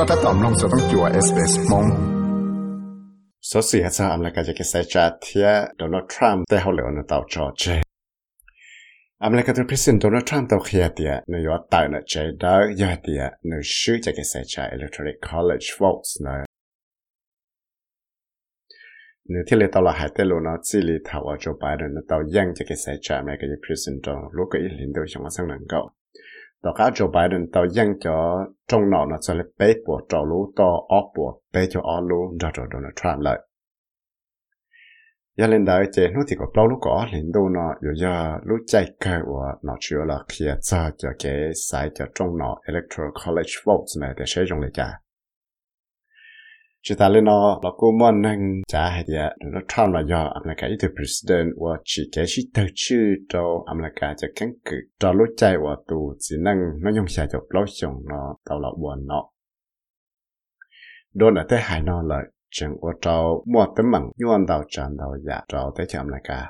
ก็ถ้าตอมลงจะต้องจัวเอสเอสมง số sự hết sao là cái cái sai trả thiệt Donald Trump tại hậu lửa nó tàu trò chơi America the President Donald Trump tàu khía tiệt nó yếu tại nó chơi đó yếu tiệt nó sử cho cái sai trả Electoral College votes nó nếu thiết lệ tàu là hai tên luôn nó chỉ lý thảo ở Joe Biden nó tàu yang cho cái sai trả America the President lúc cái liên đối trong sang năng cầu đó cả Joe Biden tao yang cho trong nọ nó sẽ bế bé bộ trò lũ to ó bộ bế cho ó lũ cho cho Donald Trump lại giờ lên đại chế nó thì có bao lũ có lên đâu nó rồi giờ lũ chạy cơ của nó chưa là kia cho à cho cái sai cho trong nọ electoral college votes này để sử dụng lại cả chỉ ta lên nó là cô muốn nâng trả hay gì dạ. nó Trump là do America ít president và chỉ cái chỉ tự chữ cho America cho căn cứ cho lúc chạy và tù chỉ năng nó dùng sai cho lâu dùng nó, tàu là buồn nó. Đó là thế hai nó lại chẳng có cho mua tấm mảng nhuận đầu tràn đầu giả dạ, cho tới chạm lại cả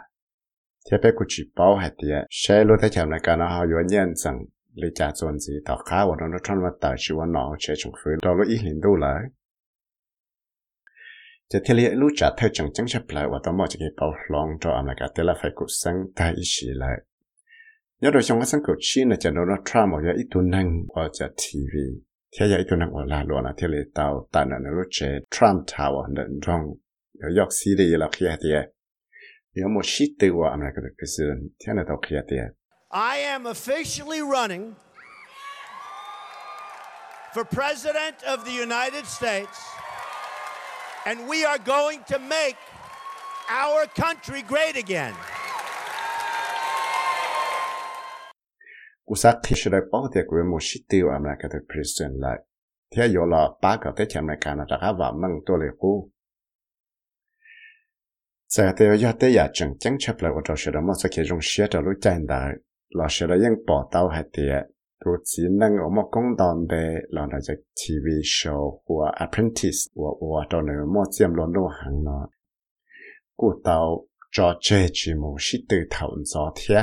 thế bé của chị bảo hạt tiệt dạ, xe lô tới chạm lại cả nó, họ yuan nhân rằng lý trả chuẩn gì tàu khá và nó nó trong mặt tàu, chỉ want nó sẽ trong phơi đó là ít hình đâu lại chỉ trả theo chẳng chẳng và chỉ cái lại. Rồi Trump ở TV thế là là I am officially running for President of the United States, and we are going to make our country great again. cú sát khi sẽ được bảo thì của một shit từ America president lại thế giờ là ba cái thế America nó đã vào mang tôi lại cú giờ thì giờ tới giờ chẳng chẳng chấp lại của trò sẽ đó mà sẽ khi dùng xe cho lúc chạy đại là sẽ tôi chỉ năng ở một công đoàn để làm là cái TV show của apprentice của của đó nữa mà chiếm luôn đồ hàng nó. Cú tàu cho chơi chỉ một từ thảo gió thế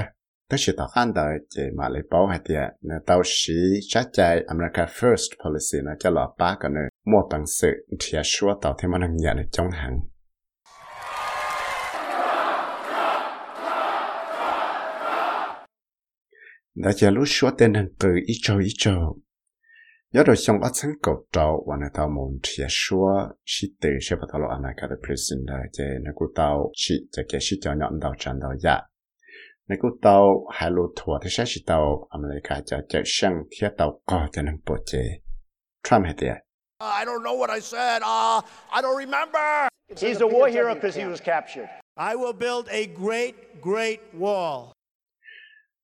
tất nhiên tao ăn đời chỉ mà lấy bảo hay thì nó tao sĩ chắc chạy America First policy nó cho là ba cái nữa. Một bằng sự thì số tao thêm mà năng nhận được trong hàng đã chỉ lúc số tên hàng từ ít châu ít châu nhớ rồi xong ở sáng cầu trâu và nó tao muốn thì số sĩ tử sẽ bắt đầu America the president là chỉ nó cũng tao chỉ chỉ cái sĩ cho nhọn đầu chân đầu dạ nếu cô tàu hai lô thua thì sẽ chỉ tàu America cho chạy sang thiết tàu có cho nên bộ chế Trump hết tiệt I don't know what I said. Uh, I don't remember. He's a war hero because he was captured. I will build a great, great wall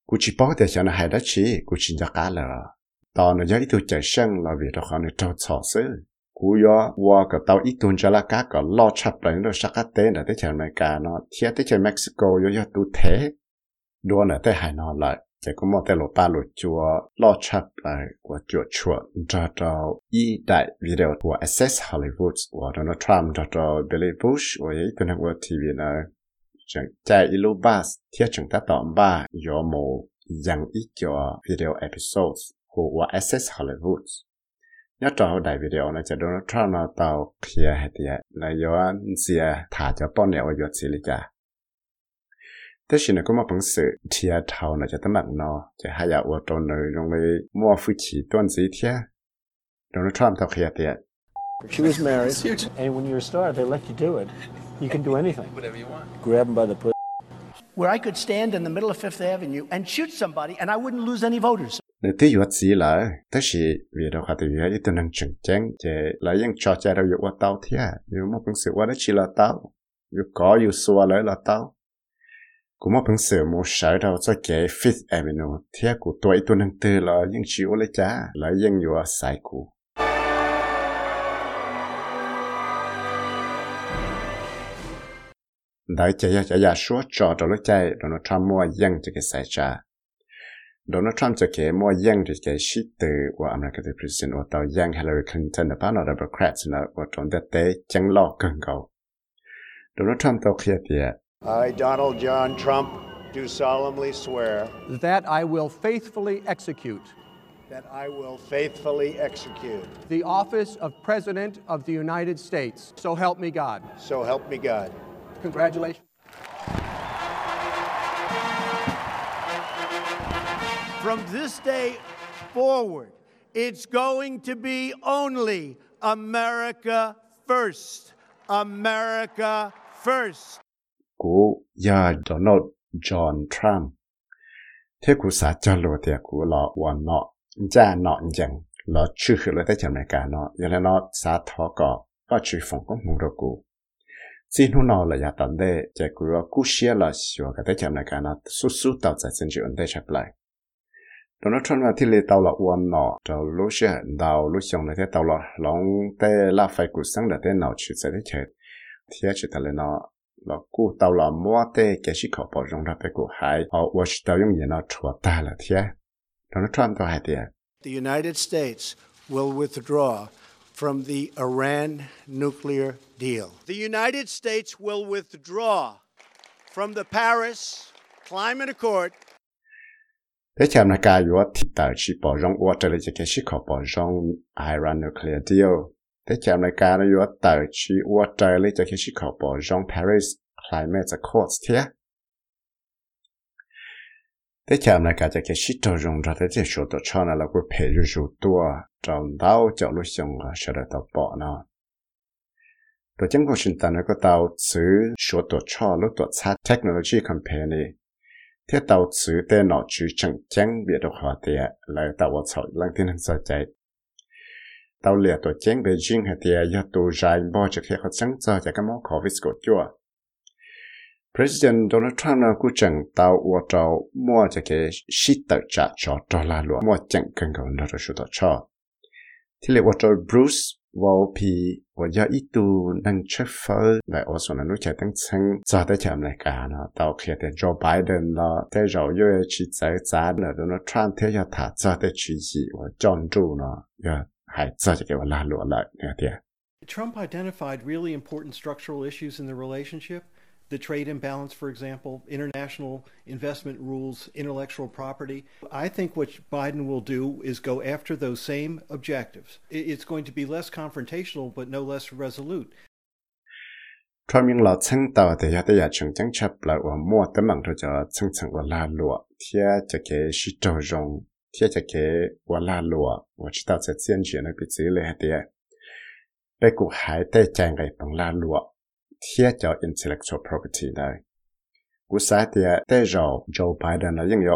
cú chỉ bảo để cho nó hay đó chỉ cú chỉ cho cá là tàu nó cho ít tuổi chạy là vì đó họ nó trâu chó sư cú yo qua cái tàu ít tuần cho là cá có lo chập lại nó sắc cá tên là tới chờ America nó thiết tới Mexico, yo yo tu thế đua nữa tới hải nó lại chỉ có một cái lỗ ba lỗ chùa lo chập lại của chùa chùa cho cho y đại video của Access Hollywood của Donald Trump cho cho Billy Bush của ấy tôi của TV này chẳng chạy ilu bus thiết chúng ta tóm ba do một dàn ít cho video episodes của Access Hollywood nhớ cho đại video này cho Donald Trump nó tàu kia hay thì là do gì thả cho bọn nèo ở gì cả thế thì nó có một bằng sự thì thầu nó cho tấm bằng nó chỉ hai giờ ở trong nơi trong lấy mua phụ chỉ tuần gì thế Donald Trump tao kia thì She was married, and when you're a star, they let you do it. You can do anything. Whatever you want. Grab them by the pussy. Where I could stand in the middle of Fifth Avenue and shoot somebody and I wouldn't lose any voters. nếu tí dụ gì là thế thì vì đó họ thì vì tôi năng chừng chăng chỉ là những trò chơi đâu dụ tao thế nếu mà bằng sự qua đó chỉ là tao dù có dù xua lại là tao cũng mà bằng sự một sở đâu cho cái Fifth Avenue thế của tôi tôi năng từ là những chịu lấy trả là những dụ sai của đại chạy ya chạy ya số trò trò lúc chạy Donald Trump mua dân cho cái sai trả Donald Trump cho cái mua dân cho cái shit từ của America the president của tàu dân Hillary Clinton là bao nhiêu Democrats là của trong đất tế chẳng lo cần cầu Donald Trump tàu kia thì I, Donald John Trump, do solemnly swear that I will faithfully execute that I will faithfully execute. the office of President of the United States. So help me God. So help me God. Congratulations. From this day forward, it's going to be only America first. America first. của ya Donald John Trump thế của xã cho lộ thì của lọ và nọ ra nọ chẳng lọ chưa hiểu lại tới chẳng này cả nó giờ là nó xã thọ cọ và chỉ phòng có mù đồ của xin hôn nó là nhà tận đây chạy của cú xe là xíu cái tới chẳng này cả nó su su tàu ra sinh chuyện đây chấp lại. Đó nó Trump là thì lệ tàu là uốn nọ tàu lúc xe đào lúc xong này thế tàu là lòng tê là phải cú sáng là thế nào chỉ sẽ thế chết thì chỉ là nó là cú tàu là mua tê cái gì khó bảo rong ra phải cú hai ở tàu dùng gì nó chua ta là thế đó nó Trump tàu hai thế The United States will withdraw from the Iran nuclear deal. The United States will withdraw from the Paris Climate Accord. Thế chạm là cái yếu thì tại chỉ bảo rong uất trở lại cái gì khó bảo rong Iran nuclear deal. Thế chạm là cái yếu tại chỉ uất trở lại cái gì khó bảo rong Paris Climate Accords thế thế chạm là cái cái gì trâu rong ra thế số tổ cho nó là cái phải rủ tua trong đau cho lúc xong là sẽ được tao bỏ nó tổ chức Washington nó có tàu xử số tổ cho lúc tổ sát technology company thế tàu xử tên nó chỉ chẳng chẳng biết được họ thì lại tàu ở sau lăng thiên hành sở chạy tàu liệt tổ chức Beijing hay thì ya tổ dài bỏ cho khi họ chẳng cho cho cái món COVID của chúa President Donald Trump nó cũng chẳng tàu ở trâu mua cho cái shit tự trả cho cho là luôn. Mua chẳng cần cầu nó rồi số cho. Thì lệ ở trâu Bruce vào pi và giờ ít tu năng chấp phơ lại ở số nó chạy tăng chân cho tới chậm lại cả nó, tàu kia tới Joe Biden là tới rồi yêu chỉ giải giá nữa Donald Trump, thế giờ thả cho tới chỉ gì và chọn trụ nó giờ hay cho cái là lụa lại nè thì Trump identified really important structural issues in the relationship. The trade imbalance, for example, international investment rules, intellectual property. I think what Biden will do is go after those same objectives. I- It's going to be less confrontational, but no less resolute. Trump những là chân tàu thì giờ tới giờ chúng chẳng chấp lại và mua tấm bằng cho chân chân và la lụa thì cho cái sự trâu rong thì cho cái và la lụa và chỉ tạo sẽ diễn chuyển ở bị giữ lại thì bây cụ hải tay chạy ngày bằng la lụa เท่叫 intellectual property หนอกูใส่เดีย呢？我啥的带着 Joe Biden 呢，因为ย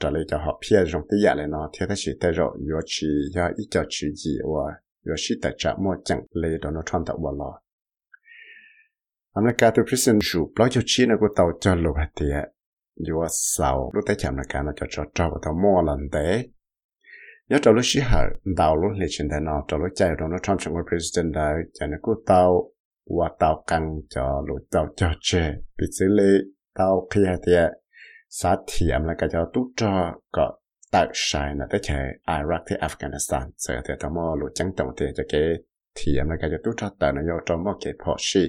这里叫好偏上的เ了呢，贴的是带着要去要一叫去记我，要是带着莫讲来到那创造我了。อีจอชีจีว่าโยชีแต่จะมั่วจังเลยโดนทรัมริกาตัวพิเศษสูบเราจะชี้นะกูเต่าจะลูกเตียอยั่วสาวรู้แต่จำนะการเราจะจอดจอดต่อมอลันเตยยอดลูกชี้หาดาวลูกเลชันเดนอดลูกใจเราลูกทำชงว่าประธานได้จะนึกนกูเต่า ว่าเตากันจอหรือเตาจอเจปิดซื้อเลยเตาเคลียเตียสาเทียมแล้วก็จะตุ๊จอก็ตักชายนะแต่ใช้อิรักที่อัฟกานิสถานเสียเตียตมอหรือจังตงเตียจะเกเทียมแล้วก็จะตุ๊จอแต่นโยจอมอเกพอชี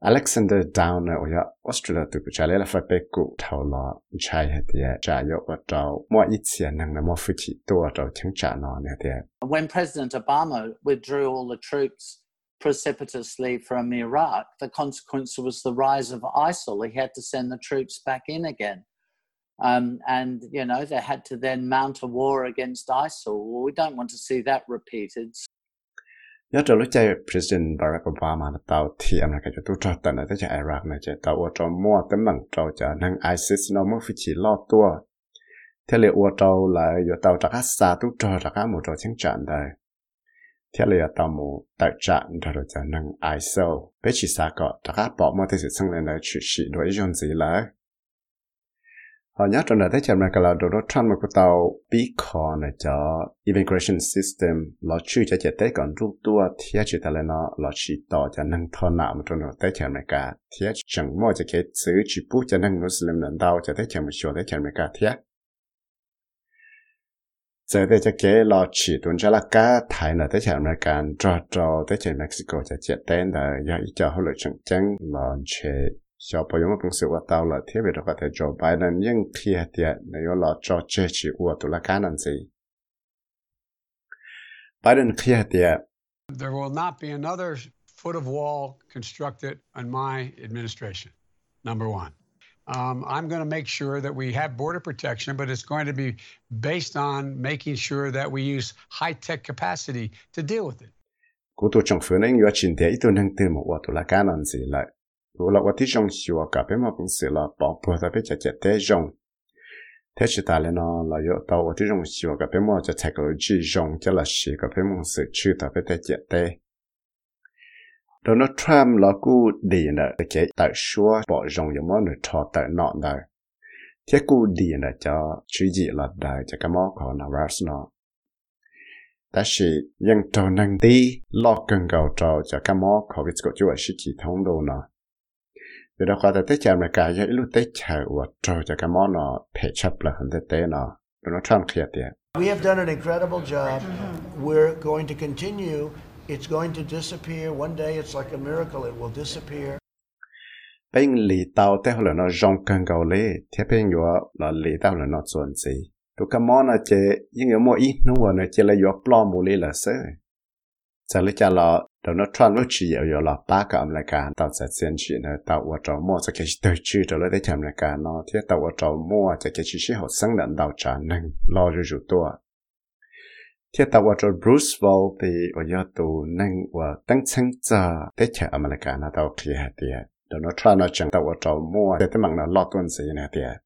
Alexander Downer oya Australia tu pu chale la fa pe ku thau la chai ha tia cha yo wa tau mo i chia nang na mo fu chi to wa tau chang cha no ne When President Obama withdrew all the troops precipitously from Iraq, the consequence was the rise of ISIL. He had to send the troops back in again. Um, and, you know, they had to then mount a war against ISIL. Well, we don't want to see that repeated. nhớ trong lúc chạy President Barack Obama là tàu thì America cho tôi cho tận ở tới chạy Iraq này chạy tàu ở trong mua tấm bằng trâu cho năng ISIS nó mới phải chỉ lo tua thế liệu ở trâu là ở tàu trả cá xa tôi cho trả cá một trâu chiến trận đây thế là tàu mu tại trạng đó là cho năng ISIL bé chỉ xa có trả các bỏ mà thế sự sang lên là chuyện gì đối với gì là họ nhớ trong này thấy chậm này là Donald Trump mà của tàu bí khó này cho immigration system lo chữ cho chế tế còn rút tua thế chỉ ta lên nó lo chỉ tỏ cho năng thọ nào mà trong đời thế chậm này cả. Thế chẳng mua cho cái chữ chỉ bút cho năng Muslim lần đầu cho thế chậm một số thế chậm này cả thế giờ đây cho kế lo chỉ tuần cho là cá thái là tới chạm là càn trò trò tới chạm Mexico cho chết tên là do ý cho hỗ lợi chẳng chẳng là chế cho bởi những công sự của tao là thiết bị đó có thể cho Biden nhưng khi hạt tiệt là do lo cho chế chỉ của tụi là cá làm gì Biden khi hạt tiệt There will not be another foot of wall constructed on my administration, number one. Um, I'm going to make sure that we have border protection, but it's going to be based on making sure that we use high tech capacity to deal with it. Donald Trump là cú đi nè chế tại xua bỏ rong giống nó cho tại nọ nè. Thế cú đi nè cho chỉ gì là đại cho cái món của Navarre nó ta sĩ yang cho năng đi lo cần cầu cho cho cái món của cái cổ chúa sĩ chỉ thông đồ nó vì đó qua tới chạm này cả giờ lúc tới chờ và cho cho cái món nó phải chấp là hơn tới tế nó Donald Trump kia tiền We have done an incredible job. We're going to continue It's going to disappear. One day it's like a miracle. It will disappear. Bên lì tàu tế hồ là nó rong cần gầu lê. Thế bên nhỏ là lì tàu là nó chuẩn gì. Tụ cả món là chê, nhưng yếu mô ít nó vừa nó chê là yếu plò mù lê là sơ. Chả lý chả là đầu nó tròn lúc chỉ yếu yếu là ba cả âm là cả tàu sẽ xuyên chỉ là tàu ở trò mô sẽ kê tới chư trở lại tế chạm là cả nó. Thế tàu ở trò mô sẽ kê chỉ sĩ hồ sân đạn tàu trả nâng lo rưu rủ tùa.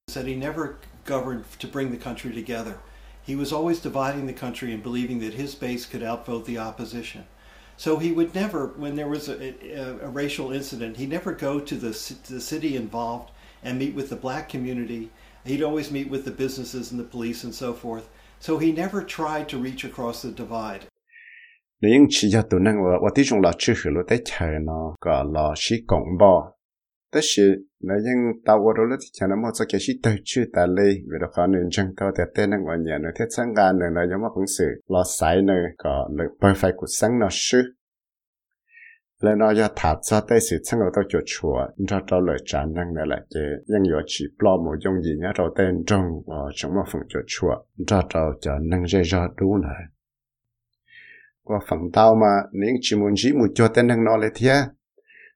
said he never governed to bring the country together. He was always dividing the country and believing that his base could outvote the opposition. So he would never when there was a, a, a racial incident he never go to the, the city involved and meet with the black community. He'd always meet with the businesses and the police and so forth. So he never tried to reach across the divide. Nếu chỉ cho tụi năng là vật chúng là chưa hiểu tới trời nó gọi là sĩ công bò. Tất sự nếu những tàu vào đó là thì nó một số cái sĩ tới chưa ta lê, vì đó khả nên chẳng có thể tên năng ở nhà nó thiết sáng ra nữa là giống mà cũng sự lo sai nữa cả lực perfect của sáng nó sư แล้วนอยถาจะได้สิช่างเราต้องจดชัวเราเราเลยจานนั่งนั่นแหละเจยังอยู่ชีปลอมยงยิงเราเต้นจงว่าจังว่าฝังจดชัวเราเราจะนั่งเจรอดูเลยว่าฝังเต้ามานิ่งชิมุนจีมุจวดเต้นนั่งนอนเลยเทีย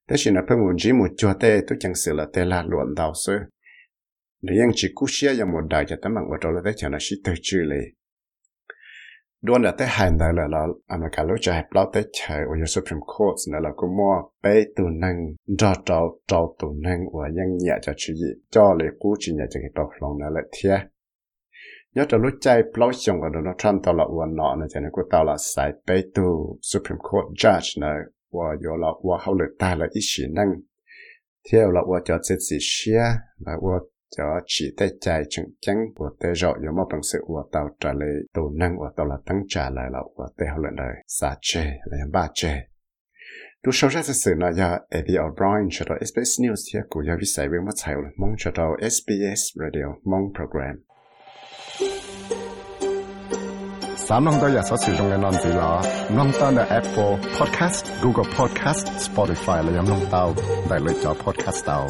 แต่สินะเพิ่งมุนจีมุจวดเต้ตุจังสิละเตลาหลวนดาวเสือหรือยังจีกุเชียยังหมดได้จะตั้งมังว่าเราได้จะน่าชิตจือเลย đua là tới hai đời là là America lúc chạy bao tới chạy ở your Supreme Court là là cũng mua bé tù năng cho trâu trâu tù năng và nhân nhẹ cho chữ gì cho lấy cú chỉ nhẹ cho cái bảo lòng là lại thiệt nhớ cho lúc chạy bao xong ở đó Trump tao là uẩn nọ này cho nên cũng tao là sai bé tù Supreme Court judge này và yo là và hậu lực ta là ít sĩ năng theo là và cho chết gì xia là và cho chỉ tay chạy chừng chăng của tế rõ yếu mà bằng sự của tàu trả lời tổ năng của tàu là tăng trả lại là của tế hậu lợn đời. Xa chê là em ba chê. Đủ sâu ra sự nó do Eddie O'Brien cho tàu SBS News here của do vi sải với mất sải mong cho tàu SBS Radio mong program. Sáng nông tôi giờ sẽ sử dụng cái nón gì là nông ta là Apple Podcast, Google Podcast, Spotify là giống nông tàu, đại lựa chọn podcast tàu.